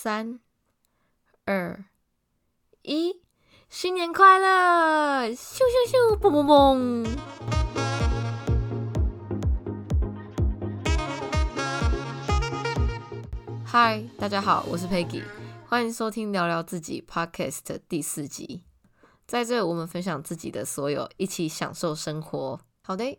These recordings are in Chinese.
三、二、一，新年快乐！咻咻咻，嘣嘣嘣！嗨，大家好，我是 Peggy，欢迎收听聊聊自己 Podcast 第四集。在这，我们分享自己的所有，一起享受生活。好的。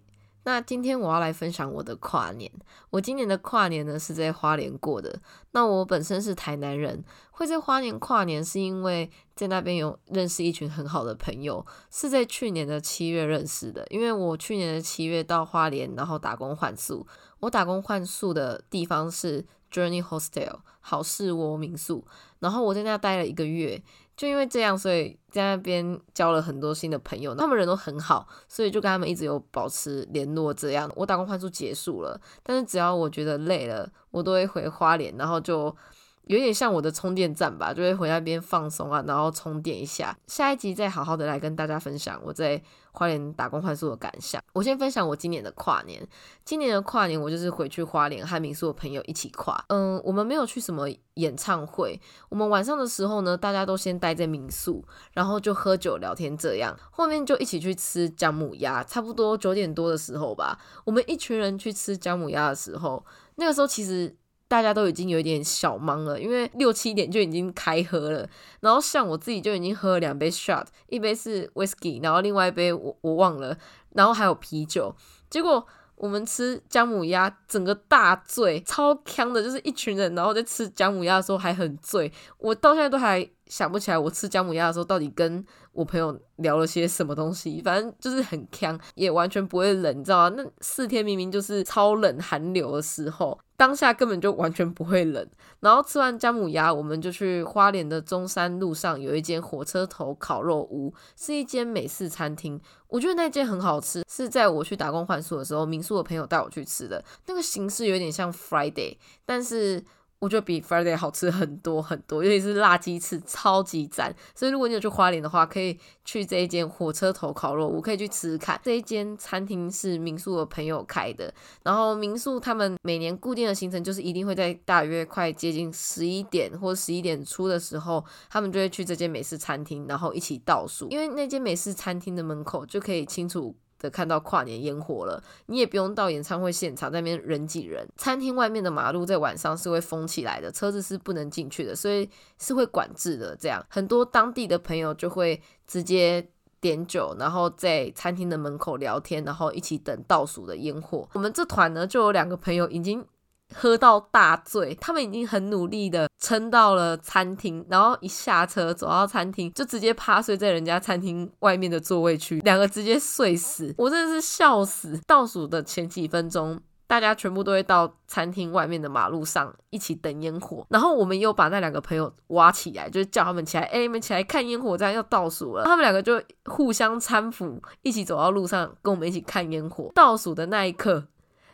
那今天我要来分享我的跨年。我今年的跨年呢是在花莲过的。那我本身是台南人，会在花莲跨年是因为在那边有认识一群很好的朋友，是在去年的七月认识的。因为我去年的七月到花莲，然后打工换宿。我打工换宿的地方是 Journey Hostel 好事窝民宿，然后我在那待了一个月。就因为这样，所以在那边交了很多新的朋友，他们人都很好，所以就跟他们一直有保持联络。这样，我打工换宿结束了，但是只要我觉得累了，我都会回花莲，然后就。有点像我的充电站吧，就会回那边放松啊，然后充电一下。下一集再好好的来跟大家分享我在花莲打工换宿的感想。我先分享我今年的跨年。今年的跨年，我就是回去花莲和民宿的朋友一起跨。嗯，我们没有去什么演唱会。我们晚上的时候呢，大家都先待在民宿，然后就喝酒聊天这样。后面就一起去吃姜母鸭，差不多九点多的时候吧，我们一群人去吃姜母鸭的时候，那个时候其实。大家都已经有点小忙了，因为六七点就已经开喝了。然后像我自己就已经喝了两杯 shot，一杯是 whisky，然后另外一杯我我忘了，然后还有啤酒。结果我们吃姜母鸭，整个大醉，超呛的，就是一群人，然后在吃姜母鸭的时候还很醉。我到现在都还想不起来，我吃姜母鸭的时候到底跟我朋友聊了些什么东西。反正就是很香，也完全不会冷，你知道吗？那四天明明就是超冷寒流的时候。当下根本就完全不会冷，然后吃完姜母鸭，我们就去花莲的中山路上有一间火车头烤肉屋，是一间美式餐厅。我觉得那间很好吃，是在我去打工换宿的时候，民宿的朋友带我去吃的。那个形式有点像 Friday，但是。我觉得比 Friday 好吃很多很多，尤其是辣鸡翅，超级赞。所以如果你有去花莲的话，可以去这一间火车头烤肉我，可以去吃吃看。这一间餐厅是民宿的朋友开的，然后民宿他们每年固定的行程就是一定会在大约快接近十一点或十一点出的时候，他们就会去这间美式餐厅，然后一起倒数，因为那间美式餐厅的门口就可以清楚。的看到跨年烟火了，你也不用到演唱会现场那边人挤人。餐厅外面的马路在晚上是会封起来的，车子是不能进去的，所以是会管制的。这样很多当地的朋友就会直接点酒，然后在餐厅的门口聊天，然后一起等倒数的烟火。我们这团呢就有两个朋友已经。喝到大醉，他们已经很努力的撑到了餐厅，然后一下车走到餐厅，就直接趴睡在人家餐厅外面的座位区，两个直接睡死，我真的是笑死。倒数的前几分钟，大家全部都会到餐厅外面的马路上一起等烟火，然后我们又把那两个朋友挖起来，就是叫他们起来，哎，你们起来看烟火，这样要倒数了。他们两个就互相搀扶，一起走到路上，跟我们一起看烟火。倒数的那一刻。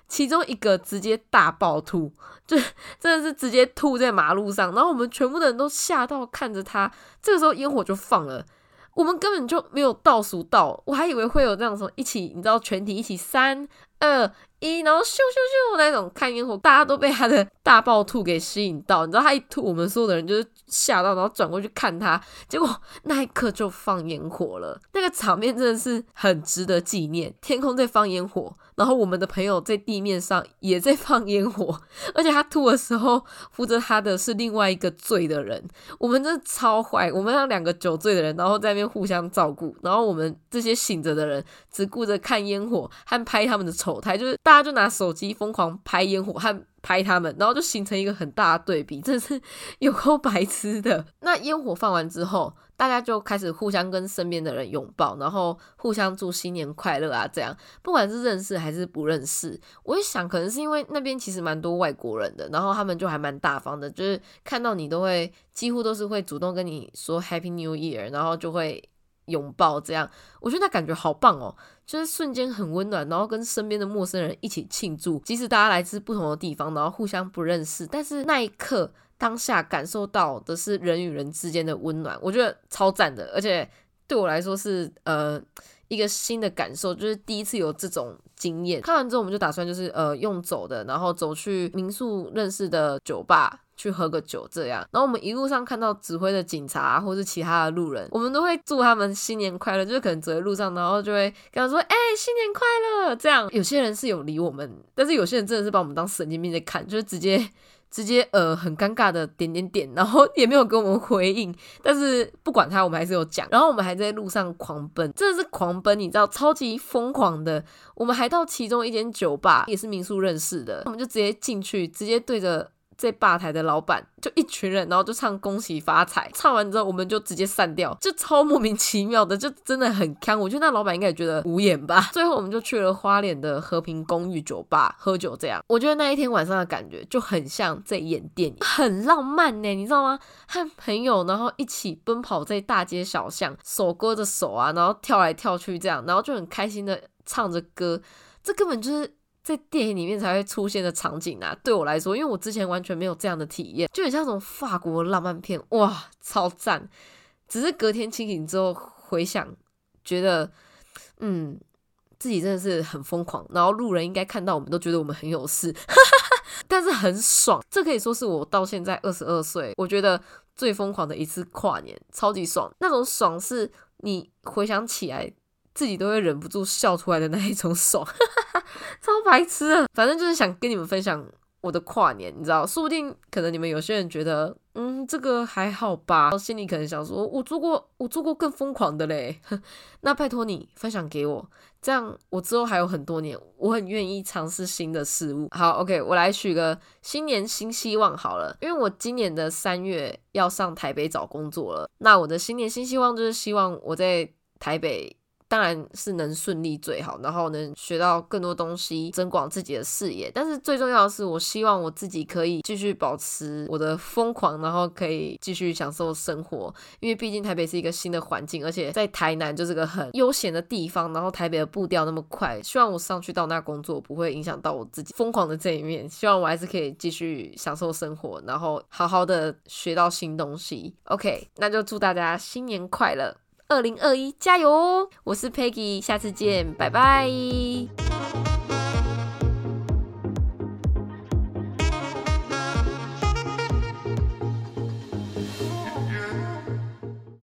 其中一个直接大爆吐，就真的是直接吐在马路上，然后我们全部的人都吓到看着他。这个时候烟火就放了，我们根本就没有倒数到，我还以为会有那种什么一起，你知道全体一起三二一，然后咻咻咻那种看烟火，大家都被他的大爆吐给吸引到，你知道他一吐，我们所有的人就是吓到，然后转过去看他，结果那一刻就放烟火了，那个场面真的是很值得纪念，天空在放烟火。然后我们的朋友在地面上也在放烟火，而且他吐的时候扶着他的是另外一个醉的人。我们真的超坏，我们让两个酒醉的人，然后在那边互相照顾，然后我们这些醒着的人只顾着看烟火和拍他们的丑态，就是大家就拿手机疯狂拍烟火和。拍他们，然后就形成一个很大的对比，真是有够白痴的。那烟火放完之后，大家就开始互相跟身边的人拥抱，然后互相祝新年快乐啊，这样不管是认识还是不认识，我一想可能是因为那边其实蛮多外国人的，然后他们就还蛮大方的，就是看到你都会几乎都是会主动跟你说 Happy New Year，然后就会。拥抱这样，我觉得那感觉好棒哦，就是瞬间很温暖，然后跟身边的陌生人一起庆祝，即使大家来自不同的地方，然后互相不认识，但是那一刻当下感受到的是人与人之间的温暖，我觉得超赞的，而且对我来说是呃一个新的感受，就是第一次有这种经验。看完之后，我们就打算就是呃用走的，然后走去民宿认识的酒吧。去喝个酒，这样，然后我们一路上看到指挥的警察或是其他的路人，我们都会祝他们新年快乐，就是可能走在路上，然后就会跟他说：“哎，新年快乐！”这样，有些人是有理我们，但是有些人真的是把我们当神经病在看，就是直接直接呃很尴尬的点点点，然后也没有给我们回应。但是不管他，我们还是有讲。然后我们还在路上狂奔，真的是狂奔，你知道，超级疯狂的。我们还到其中一间酒吧，也是民宿认识的，我们就直接进去，直接对着。在吧台的老板就一群人，然后就唱恭喜发财。唱完之后，我们就直接散掉，就超莫名其妙的，就真的很坑。我觉得那老板应该也觉得无言吧。最后我们就去了花莲的和平公寓酒吧喝酒，这样我觉得那一天晚上的感觉就很像在演电影，很浪漫呢，你知道吗？和朋友然后一起奔跑在大街小巷，手勾着手啊，然后跳来跳去这样，然后就很开心的唱着歌，这根本就是。在电影里面才会出现的场景啊，对我来说，因为我之前完全没有这样的体验，就很像那种法国浪漫片，哇，超赞！只是隔天清醒之后回想，觉得，嗯，自己真的是很疯狂，然后路人应该看到我们都觉得我们很有事，但是很爽，这可以说是我到现在二十二岁，我觉得最疯狂的一次跨年，超级爽，那种爽是你回想起来。自己都会忍不住笑出来的那一种爽，超白痴啊！反正就是想跟你们分享我的跨年，你知道，说不定可能你们有些人觉得，嗯，这个还好吧，心里可能想说，我做过，我做过更疯狂的嘞。那拜托你分享给我，这样我之后还有很多年，我很愿意尝试新的事物。好，OK，我来许个新年新希望好了，因为我今年的三月要上台北找工作了，那我的新年新希望就是希望我在台北。当然是能顺利最好，然后能学到更多东西，增广自己的视野。但是最重要的是，我希望我自己可以继续保持我的疯狂，然后可以继续享受生活。因为毕竟台北是一个新的环境，而且在台南就是个很悠闲的地方。然后台北的步调那么快，希望我上去到那工作不会影响到我自己疯狂的这一面。希望我还是可以继续享受生活，然后好好的学到新东西。OK，那就祝大家新年快乐！二零二一，加油！我是 Peggy，下次见，拜拜。